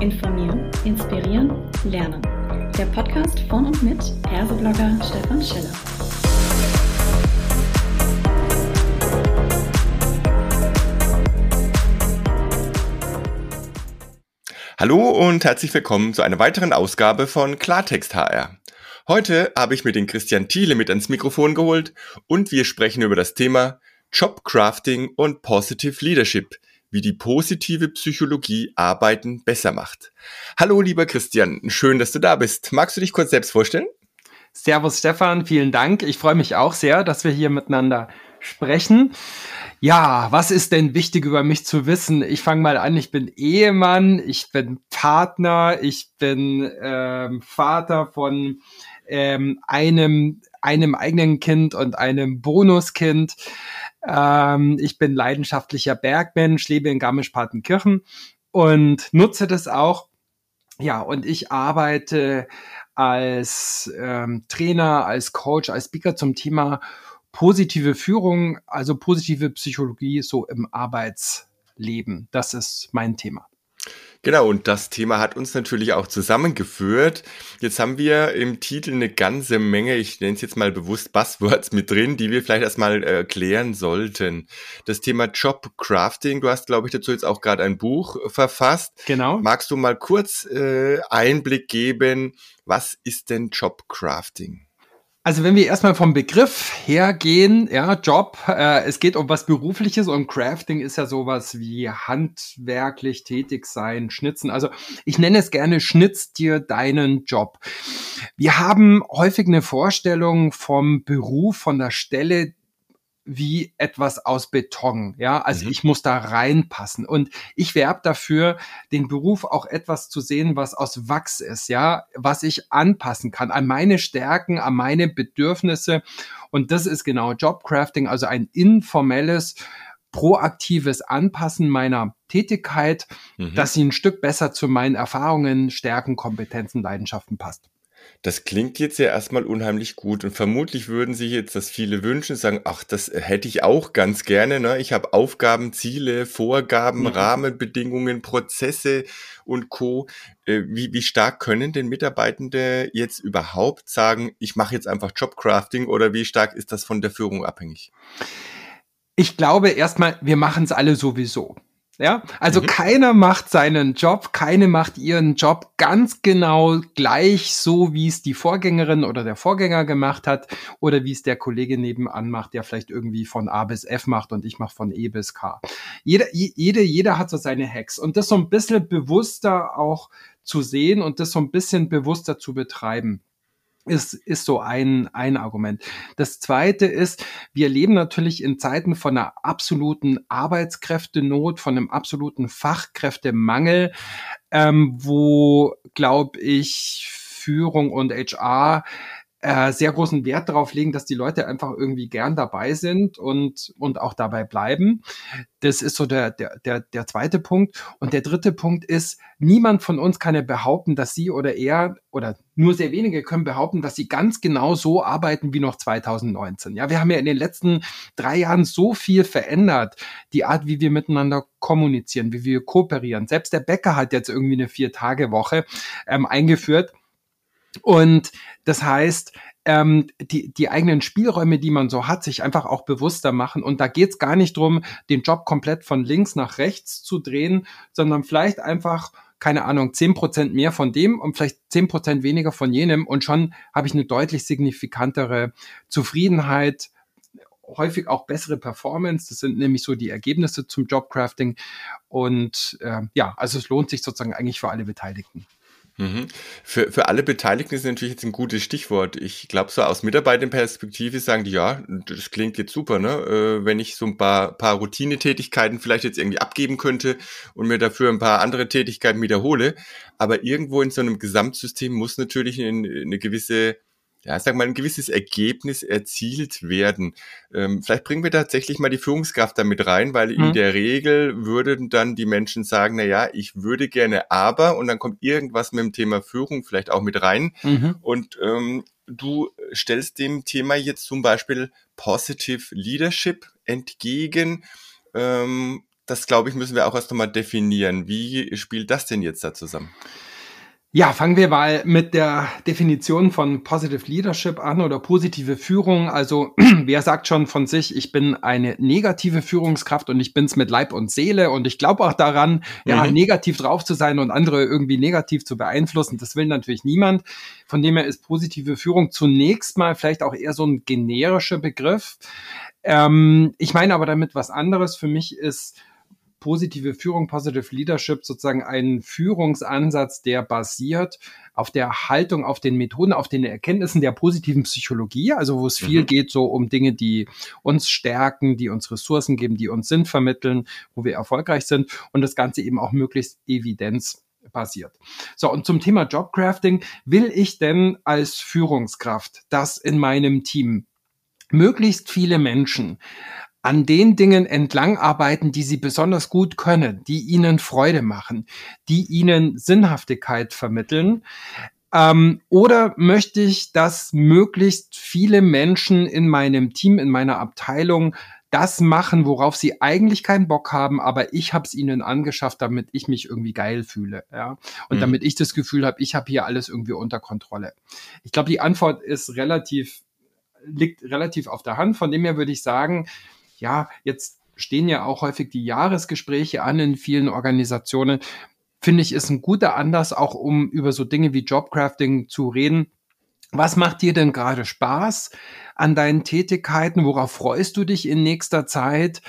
Informieren, Inspirieren, Lernen. Der Podcast von und mit Persoblogger Stefan Schiller. Hallo und herzlich willkommen zu einer weiteren Ausgabe von Klartext HR. Heute habe ich mir den Christian Thiele mit ans Mikrofon geholt und wir sprechen über das Thema Jobcrafting und Positive Leadership, wie die positive Psychologie Arbeiten besser macht. Hallo lieber Christian, schön, dass du da bist. Magst du dich kurz selbst vorstellen? Servus Stefan, vielen Dank. Ich freue mich auch sehr, dass wir hier miteinander sprechen. Ja, was ist denn wichtig über mich zu wissen? Ich fange mal an, ich bin Ehemann, ich bin Partner, ich bin ähm, Vater von ähm, einem, einem eigenen Kind und einem Bonuskind. Ähm, ich bin leidenschaftlicher Bergmensch, lebe in Garmisch-Partenkirchen und nutze das auch. Ja, und ich arbeite als ähm, Trainer, als Coach, als Speaker zum Thema positive Führung, also positive Psychologie so im Arbeitsleben. Das ist mein Thema. Genau, und das Thema hat uns natürlich auch zusammengeführt. Jetzt haben wir im Titel eine ganze Menge, ich nenne es jetzt mal bewusst Buzzwords mit drin, die wir vielleicht erstmal erklären sollten. Das Thema Jobcrafting, du hast, glaube ich, dazu jetzt auch gerade ein Buch verfasst. Genau. Magst du mal kurz äh, Einblick geben, was ist denn Jobcrafting? Also wenn wir erstmal vom Begriff hergehen, ja, Job, äh, es geht um was Berufliches und Crafting ist ja sowas wie handwerklich tätig sein, schnitzen. Also ich nenne es gerne, schnitz dir deinen Job. Wir haben häufig eine Vorstellung vom Beruf, von der Stelle, wie etwas aus Beton. Ja, also mhm. ich muss da reinpassen. Und ich werbe dafür, den Beruf auch etwas zu sehen, was aus Wachs ist, ja, was ich anpassen kann an meine Stärken, an meine Bedürfnisse. Und das ist genau Jobcrafting, also ein informelles, proaktives Anpassen meiner Tätigkeit, mhm. dass sie ein Stück besser zu meinen Erfahrungen, Stärken, Kompetenzen, Leidenschaften passt. Das klingt jetzt ja erstmal unheimlich gut und vermutlich würden sich jetzt das viele wünschen, sagen, ach, das hätte ich auch ganz gerne. Ne? Ich habe Aufgaben, Ziele, Vorgaben, mhm. Rahmenbedingungen, Prozesse und Co. Äh, wie, wie stark können denn Mitarbeitende jetzt überhaupt sagen, ich mache jetzt einfach Jobcrafting oder wie stark ist das von der Führung abhängig? Ich glaube erstmal, wir machen es alle sowieso. Ja, also mhm. keiner macht seinen Job, keine macht ihren Job ganz genau gleich so, wie es die Vorgängerin oder der Vorgänger gemacht hat oder wie es der Kollege nebenan macht, der vielleicht irgendwie von A bis F macht und ich mache von E bis K. Jeder, jede, jeder hat so seine Hacks und das so ein bisschen bewusster auch zu sehen und das so ein bisschen bewusster zu betreiben ist, ist so ein, ein Argument. Das zweite ist, wir leben natürlich in Zeiten von einer absoluten Arbeitskräftenot, von einem absoluten Fachkräftemangel, ähm, wo, glaube ich, Führung und HR äh, sehr großen Wert darauf legen, dass die Leute einfach irgendwie gern dabei sind und, und auch dabei bleiben. Das ist so der, der, der, der zweite Punkt. Und der dritte Punkt ist, niemand von uns kann ja behaupten, dass sie oder er oder nur sehr wenige können behaupten, dass sie ganz genau so arbeiten wie noch 2019. Ja, wir haben ja in den letzten drei Jahren so viel verändert. Die Art, wie wir miteinander kommunizieren, wie wir kooperieren. Selbst der Bäcker hat jetzt irgendwie eine Vier-Tage-Woche ähm, eingeführt und das heißt, ähm, die, die eigenen Spielräume, die man so hat, sich einfach auch bewusster machen. Und da geht's gar nicht drum, den Job komplett von links nach rechts zu drehen, sondern vielleicht einfach, keine Ahnung, zehn Prozent mehr von dem und vielleicht zehn Prozent weniger von jenem. Und schon habe ich eine deutlich signifikantere Zufriedenheit, häufig auch bessere Performance. Das sind nämlich so die Ergebnisse zum Jobcrafting. Und äh, ja, also es lohnt sich sozusagen eigentlich für alle Beteiligten. Mhm. Für, für alle Beteiligten ist natürlich jetzt ein gutes Stichwort. Ich glaube, so aus Mitarbeiterperspektive sagen die, ja, das klingt jetzt super, ne? Äh, wenn ich so ein paar, paar Routinetätigkeiten vielleicht jetzt irgendwie abgeben könnte und mir dafür ein paar andere Tätigkeiten wiederhole. Aber irgendwo in so einem Gesamtsystem muss natürlich eine, eine gewisse ja, sag mal, ein gewisses Ergebnis erzielt werden. Ähm, vielleicht bringen wir tatsächlich mal die Führungskraft damit rein, weil mhm. in der Regel würden dann die Menschen sagen, na ja, ich würde gerne aber, und dann kommt irgendwas mit dem Thema Führung vielleicht auch mit rein. Mhm. Und ähm, du stellst dem Thema jetzt zum Beispiel Positive Leadership entgegen. Ähm, das glaube ich, müssen wir auch erst nochmal definieren. Wie spielt das denn jetzt da zusammen? Ja, fangen wir mal mit der Definition von Positive Leadership an oder positive Führung. Also wer sagt schon von sich, ich bin eine negative Führungskraft und ich bin's mit Leib und Seele und ich glaube auch daran, mhm. ja, negativ drauf zu sein und andere irgendwie negativ zu beeinflussen. Das will natürlich niemand. Von dem her ist positive Führung zunächst mal vielleicht auch eher so ein generischer Begriff. Ähm, ich meine aber damit was anderes. Für mich ist positive Führung, Positive Leadership sozusagen ein Führungsansatz, der basiert auf der Haltung, auf den Methoden, auf den Erkenntnissen der positiven Psychologie, also wo es viel mhm. geht so um Dinge, die uns stärken, die uns Ressourcen geben, die uns Sinn vermitteln, wo wir erfolgreich sind und das Ganze eben auch möglichst evidenzbasiert. So, und zum Thema Jobcrafting, will ich denn als Führungskraft, dass in meinem Team möglichst viele Menschen an den Dingen entlang arbeiten, die sie besonders gut können, die ihnen Freude machen, die ihnen Sinnhaftigkeit vermitteln? Ähm, oder möchte ich, dass möglichst viele Menschen in meinem Team, in meiner Abteilung das machen, worauf sie eigentlich keinen Bock haben, aber ich habe es ihnen angeschafft, damit ich mich irgendwie geil fühle, ja, und mhm. damit ich das Gefühl habe, ich habe hier alles irgendwie unter Kontrolle. Ich glaube, die Antwort ist relativ liegt relativ auf der Hand. Von dem her würde ich sagen, ja, jetzt stehen ja auch häufig die Jahresgespräche an in vielen Organisationen. Finde ich, ist ein guter Anlass, auch um über so Dinge wie Jobcrafting zu reden. Was macht dir denn gerade Spaß an deinen Tätigkeiten? Worauf freust du dich in nächster Zeit?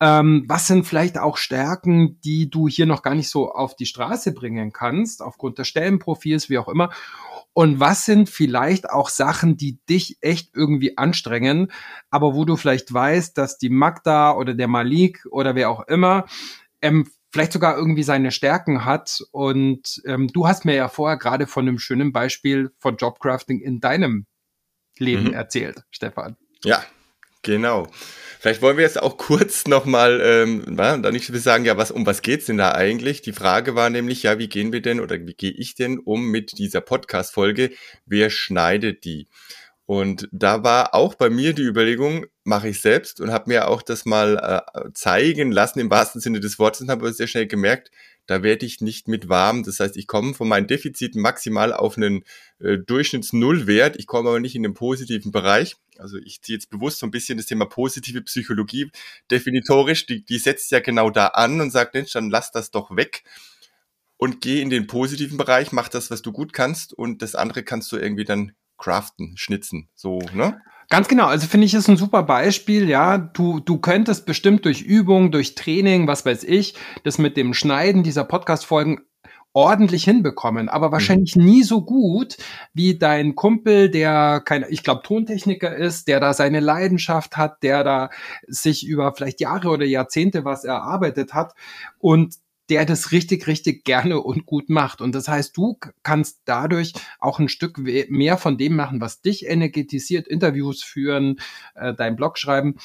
Ähm, was sind vielleicht auch Stärken, die du hier noch gar nicht so auf die Straße bringen kannst, aufgrund des Stellenprofils, wie auch immer? Und was sind vielleicht auch Sachen, die dich echt irgendwie anstrengen, aber wo du vielleicht weißt, dass die Magda oder der Malik oder wer auch immer ähm, vielleicht sogar irgendwie seine Stärken hat. Und ähm, du hast mir ja vorher gerade von einem schönen Beispiel von Jobcrafting in deinem Leben mhm. erzählt, Stefan. Ja, genau. Vielleicht wollen wir jetzt auch kurz nochmal, ähm, da nicht sagen, ja, was, um was geht's denn da eigentlich? Die Frage war nämlich, ja, wie gehen wir denn oder wie gehe ich denn um mit dieser Podcast-Folge? Wer schneidet die? Und da war auch bei mir die Überlegung, mache ich selbst und habe mir auch das mal äh, zeigen lassen im wahrsten Sinne des Wortes und habe sehr schnell gemerkt, da werde ich nicht mit warm. Das heißt, ich komme von meinen Defiziten maximal auf einen äh, Durchschnitts-Null-Wert. Ich komme aber nicht in den positiven Bereich. Also ich ziehe jetzt bewusst so ein bisschen das Thema positive Psychologie definitorisch. Die, die setzt ja genau da an und sagt, Mensch, dann lass das doch weg und geh in den positiven Bereich, mach das, was du gut kannst und das andere kannst du irgendwie dann craften, schnitzen, so, ne? Ganz genau, also finde ich ist ein super Beispiel, ja. Du, du könntest bestimmt durch Übung, durch Training, was weiß ich, das mit dem Schneiden dieser Podcast-Folgen ordentlich hinbekommen, aber mhm. wahrscheinlich mhm. nie so gut wie dein Kumpel, der kein, ich glaube, Tontechniker ist, der da seine Leidenschaft hat, der da sich über vielleicht Jahre oder Jahrzehnte was erarbeitet hat und der das richtig, richtig gerne und gut macht. Und das heißt, du kannst dadurch auch ein Stück mehr von dem machen, was dich energetisiert, Interviews führen, äh, dein Blog schreiben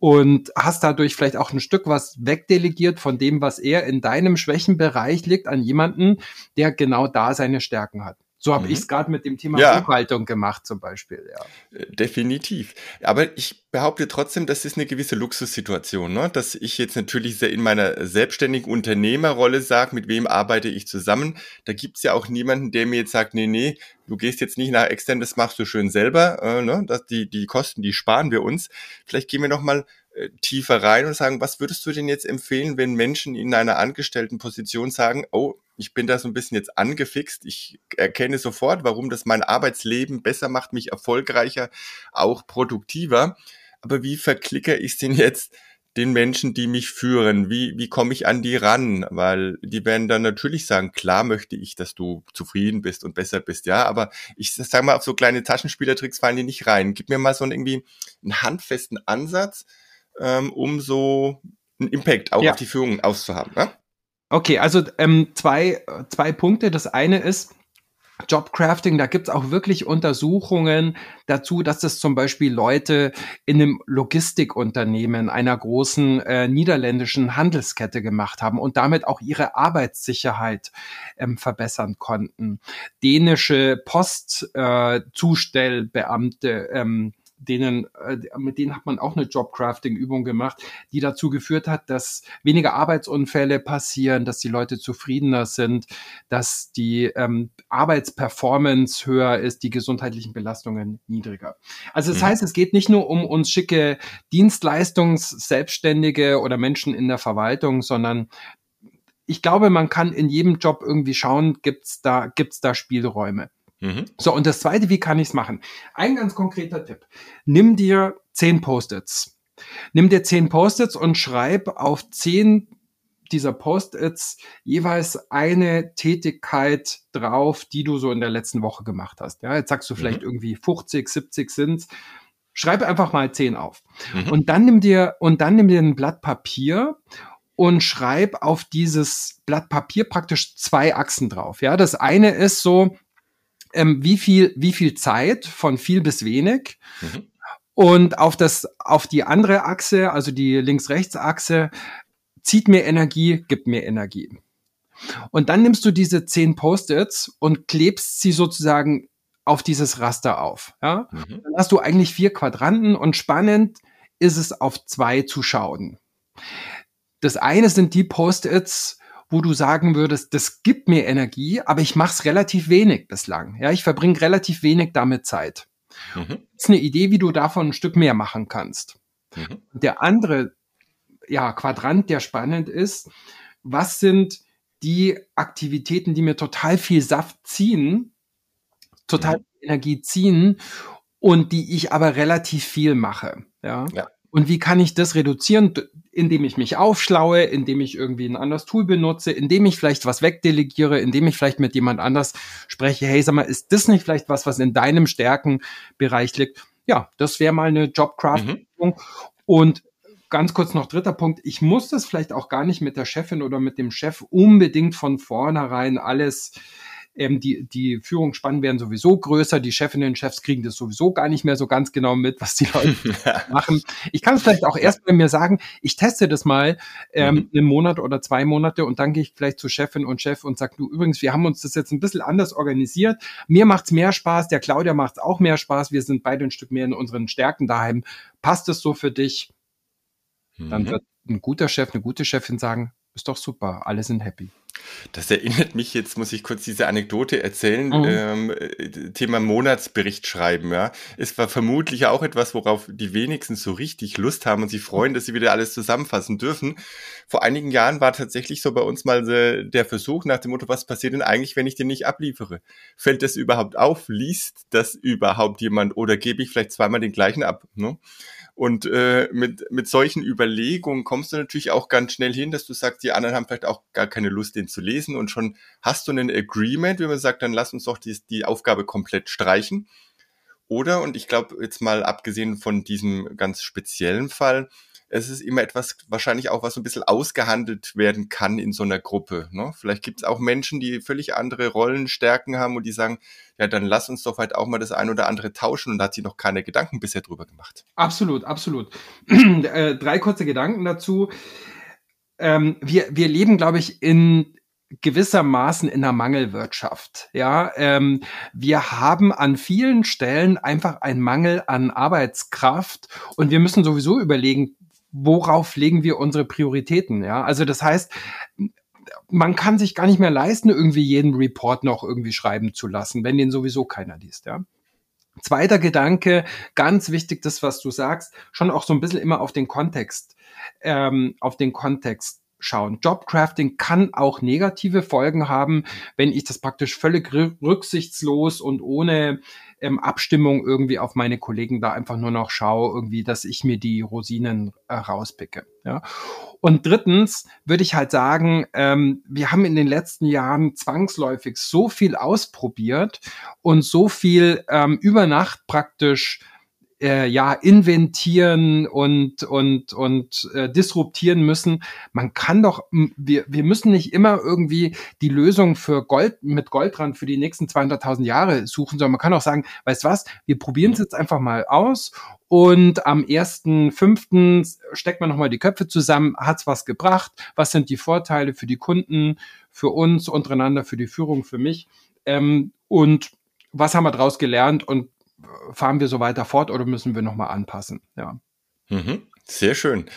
und hast dadurch vielleicht auch ein Stück was wegdelegiert von dem, was er in deinem Schwächenbereich liegt, an jemanden, der genau da seine Stärken hat. So habe mhm. ich es gerade mit dem Thema ja. Buchhaltung gemacht zum Beispiel. Ja. Äh, definitiv. Aber ich behaupte trotzdem, das ist eine gewisse Luxussituation, ne? dass ich jetzt natürlich in meiner selbstständigen Unternehmerrolle sage, mit wem arbeite ich zusammen. Da gibt's ja auch niemanden, der mir jetzt sagt, nee, nee, du gehst jetzt nicht nach extern, das machst du schön selber. Äh, ne? dass die, die Kosten, die sparen wir uns. Vielleicht gehen wir noch mal äh, tiefer rein und sagen, was würdest du denn jetzt empfehlen, wenn Menschen in einer angestellten Position sagen, oh, ich bin da so ein bisschen jetzt angefixt, ich erkenne sofort, warum das mein Arbeitsleben besser macht, mich erfolgreicher, auch produktiver. Aber wie verklicke ich denn jetzt den Menschen, die mich führen? Wie, wie komme ich an die ran? Weil die werden dann natürlich sagen, klar möchte ich, dass du zufrieden bist und besser bist, ja, aber ich sag mal, auf so kleine Taschenspielertricks fallen die nicht rein. Gib mir mal so einen irgendwie einen handfesten Ansatz, ähm, um so einen Impact auch ja. auf die Führung auszuhaben. Ne? Okay, also ähm, zwei, zwei Punkte. Das eine ist, Jobcrafting, da gibt's auch wirklich Untersuchungen dazu, dass das zum Beispiel Leute in einem Logistikunternehmen einer großen äh, niederländischen Handelskette gemacht haben und damit auch ihre Arbeitssicherheit ähm, verbessern konnten. Dänische Postzustellbeamte äh, ähm, denen, äh, mit denen hat man auch eine Jobcrafting-Übung gemacht, die dazu geführt hat, dass weniger Arbeitsunfälle passieren, dass die Leute zufriedener sind, dass die ähm, Arbeitsperformance höher ist, die gesundheitlichen Belastungen niedriger. Also das mhm. heißt, es geht nicht nur um uns schicke Dienstleistungs-Selbstständige oder Menschen in der Verwaltung, sondern ich glaube, man kann in jedem Job irgendwie schauen, gibt's da, gibt's da Spielräume. Mhm. So, und das zweite, wie kann ich es machen? Ein ganz konkreter Tipp. Nimm dir zehn Post-its. Nimm dir zehn Post-its und schreib auf zehn dieser Post-its jeweils eine Tätigkeit drauf, die du so in der letzten Woche gemacht hast. Ja, jetzt sagst du vielleicht mhm. irgendwie 50, 70 sind's. Schreib einfach mal zehn auf. Mhm. Und dann nimm dir, und dann nimm dir ein Blatt Papier und schreib auf dieses Blatt Papier praktisch zwei Achsen drauf. Ja, das eine ist so, ähm, wie viel, wie viel Zeit von viel bis wenig. Mhm. Und auf das, auf die andere Achse, also die Links-Rechts-Achse, zieht mir Energie, gibt mir Energie. Und dann nimmst du diese zehn Post-its und klebst sie sozusagen auf dieses Raster auf. Ja? Mhm. Dann hast du eigentlich vier Quadranten und spannend ist es auf zwei zu schauen. Das eine sind die Post-its, wo du sagen würdest, das gibt mir Energie, aber ich mache es relativ wenig bislang. Ja, ich verbringe relativ wenig damit Zeit. Mhm. Das ist eine Idee, wie du davon ein Stück mehr machen kannst. Mhm. Der andere ja, Quadrant, der spannend ist, was sind die Aktivitäten, die mir total viel Saft ziehen, total mhm. Energie ziehen und die ich aber relativ viel mache. Ja. ja. Und wie kann ich das reduzieren? Indem ich mich aufschlaue, indem ich irgendwie ein anderes Tool benutze, indem ich vielleicht was wegdelegiere, indem ich vielleicht mit jemand anders spreche. Hey, sag mal, ist das nicht vielleicht was, was in deinem Stärkenbereich liegt? Ja, das wäre mal eine Jobcrafting. Mhm. Und ganz kurz noch dritter Punkt. Ich muss das vielleicht auch gar nicht mit der Chefin oder mit dem Chef unbedingt von vornherein alles ähm, die, die Führungsspannen werden sowieso größer, die Chefinnen und Chefs kriegen das sowieso gar nicht mehr so ganz genau mit, was die Leute machen. Ich kann es vielleicht auch erst bei mir sagen, ich teste das mal ähm, mhm. einen Monat oder zwei Monate und dann gehe ich vielleicht zu Chefin und Chef und sage, du übrigens, wir haben uns das jetzt ein bisschen anders organisiert. Mir macht's mehr Spaß, der Claudia macht's auch mehr Spaß, wir sind beide ein Stück mehr in unseren Stärken daheim. Passt es so für dich? Dann mhm. wird ein guter Chef, eine gute Chefin sagen, ist doch super, alle sind happy. Das erinnert mich, jetzt muss ich kurz diese Anekdote erzählen, mhm. ähm, äh, Thema Monatsbericht schreiben, ja. Es war vermutlich auch etwas, worauf die wenigsten so richtig Lust haben und sich freuen, dass sie wieder alles zusammenfassen dürfen. Vor einigen Jahren war tatsächlich so bei uns mal der Versuch nach dem Motto, was passiert denn eigentlich, wenn ich den nicht abliefere? Fällt das überhaupt auf? Liest das überhaupt jemand oder gebe ich vielleicht zweimal den gleichen ab? Ne? Und äh, mit, mit solchen Überlegungen kommst du natürlich auch ganz schnell hin, dass du sagst, die anderen haben vielleicht auch gar keine Lust, den zu lesen und schon hast du einen Agreement, wie man sagt, dann lass uns doch die, die Aufgabe komplett streichen. Oder, und ich glaube jetzt mal abgesehen von diesem ganz speziellen Fall, es ist immer etwas, wahrscheinlich auch, was so ein bisschen ausgehandelt werden kann in so einer Gruppe. Ne? Vielleicht gibt es auch Menschen, die völlig andere Rollenstärken haben und die sagen, ja, dann lass uns doch halt auch mal das ein oder andere tauschen und da hat sie noch keine Gedanken bisher drüber gemacht. Absolut, absolut. äh, drei kurze Gedanken dazu. Ähm, wir, wir leben, glaube ich, in gewissermaßen in der Mangelwirtschaft. Ja, ähm, wir haben an vielen Stellen einfach einen Mangel an Arbeitskraft und wir müssen sowieso überlegen, worauf legen wir unsere Prioritäten? Ja, also das heißt, man kann sich gar nicht mehr leisten, irgendwie jeden Report noch irgendwie schreiben zu lassen, wenn den sowieso keiner liest, ja. Zweiter Gedanke, ganz wichtig, das, was du sagst, schon auch so ein bisschen immer auf den Kontext, ähm, auf den Kontext schauen. Jobcrafting kann auch negative Folgen haben, wenn ich das praktisch völlig rücksichtslos und ohne ähm, Abstimmung irgendwie auf meine Kollegen da einfach nur noch schaue, irgendwie, dass ich mir die Rosinen äh, rauspicke. Ja. Und drittens würde ich halt sagen, ähm, wir haben in den letzten Jahren zwangsläufig so viel ausprobiert und so viel ähm, über Nacht praktisch äh, ja inventieren und und und äh, disruptieren müssen. Man kann doch wir wir müssen nicht immer irgendwie die Lösung für Gold mit Goldrand für die nächsten 200.000 Jahre suchen, sondern man kann auch sagen, weißt was, wir probieren es jetzt einfach mal aus und am ersten fünften steckt man nochmal die Köpfe zusammen, hat's was gebracht, was sind die Vorteile für die Kunden, für uns untereinander, für die Führung, für mich ähm, und was haben wir daraus gelernt und fahren wir so weiter fort oder müssen wir nochmal anpassen? Ja. Mhm, sehr schön.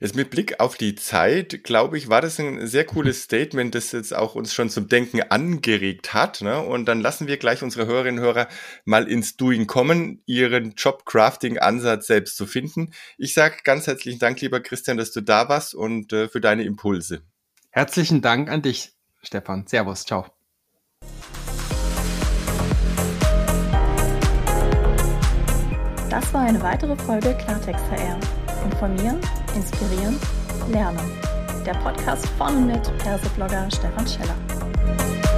Jetzt mit Blick auf die Zeit, glaube ich, war das ein sehr cooles Statement, das jetzt auch uns schon zum Denken angeregt hat. Ne? Und dann lassen wir gleich unsere Hörerinnen und Hörer mal ins Doing kommen, ihren Job-Crafting-Ansatz selbst zu finden. Ich sage ganz herzlichen Dank, lieber Christian, dass du da warst und äh, für deine Impulse. Herzlichen Dank an dich, Stefan. Servus, ciao. Das war eine weitere Folge Klartext HR. Informieren, inspirieren, lernen. Der Podcast von und mit Perseblogger Stefan Scheller.